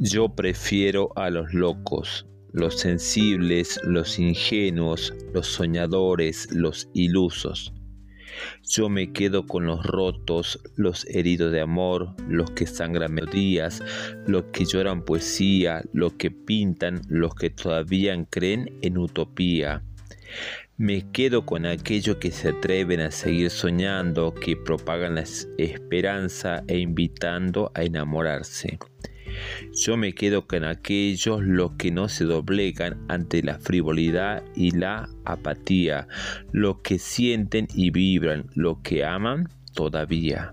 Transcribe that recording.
Yo prefiero a los locos, los sensibles, los ingenuos, los soñadores, los ilusos. Yo me quedo con los rotos, los heridos de amor, los que sangran melodías, los que lloran poesía, los que pintan, los que todavía creen en utopía. Me quedo con aquellos que se atreven a seguir soñando, que propagan la esperanza e invitando a enamorarse. Yo me quedo con aquellos los que no se doblegan ante la frivolidad y la apatía, los que sienten y vibran, los que aman todavía.